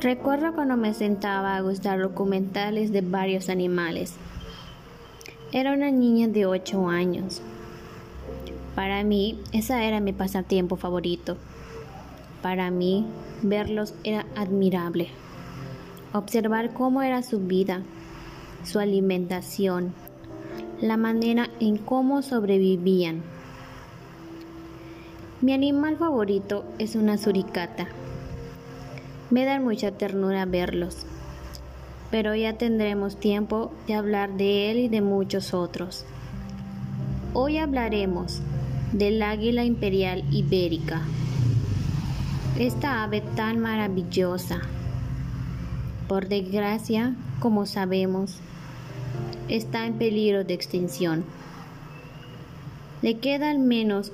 Recuerdo cuando me sentaba a gustar documentales de varios animales. Era una niña de 8 años. Para mí, esa era mi pasatiempo favorito. Para mí, verlos era admirable. Observar cómo era su vida, su alimentación, la manera en cómo sobrevivían. Mi animal favorito es una suricata. Me da mucha ternura verlos, pero ya tendremos tiempo de hablar de él y de muchos otros. Hoy hablaremos del águila imperial ibérica, esta ave tan maravillosa. Por desgracia, como sabemos, está en peligro de extinción. Le quedan menos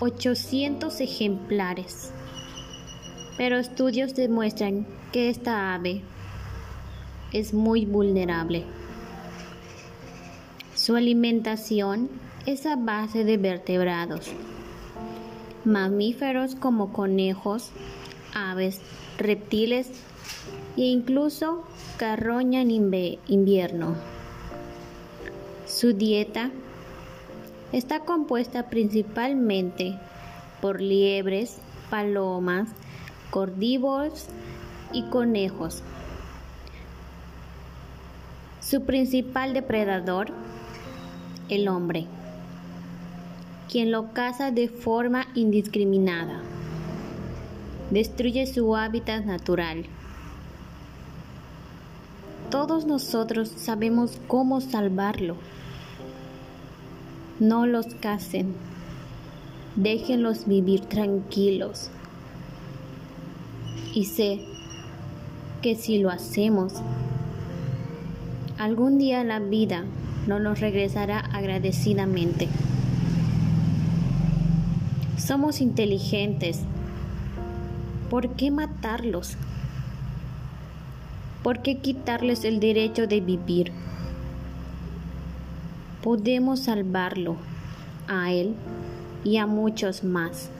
800 ejemplares pero estudios demuestran que esta ave es muy vulnerable. Su alimentación es a base de vertebrados, mamíferos como conejos, aves, reptiles e incluso carroña en invierno. Su dieta está compuesta principalmente por liebres, palomas, cordívoros y conejos. Su principal depredador, el hombre, quien lo caza de forma indiscriminada. Destruye su hábitat natural. Todos nosotros sabemos cómo salvarlo. No los casen. Déjenlos vivir tranquilos. Y sé que si lo hacemos, algún día la vida no nos regresará agradecidamente. Somos inteligentes. ¿Por qué matarlos? ¿Por qué quitarles el derecho de vivir? Podemos salvarlo a él y a muchos más.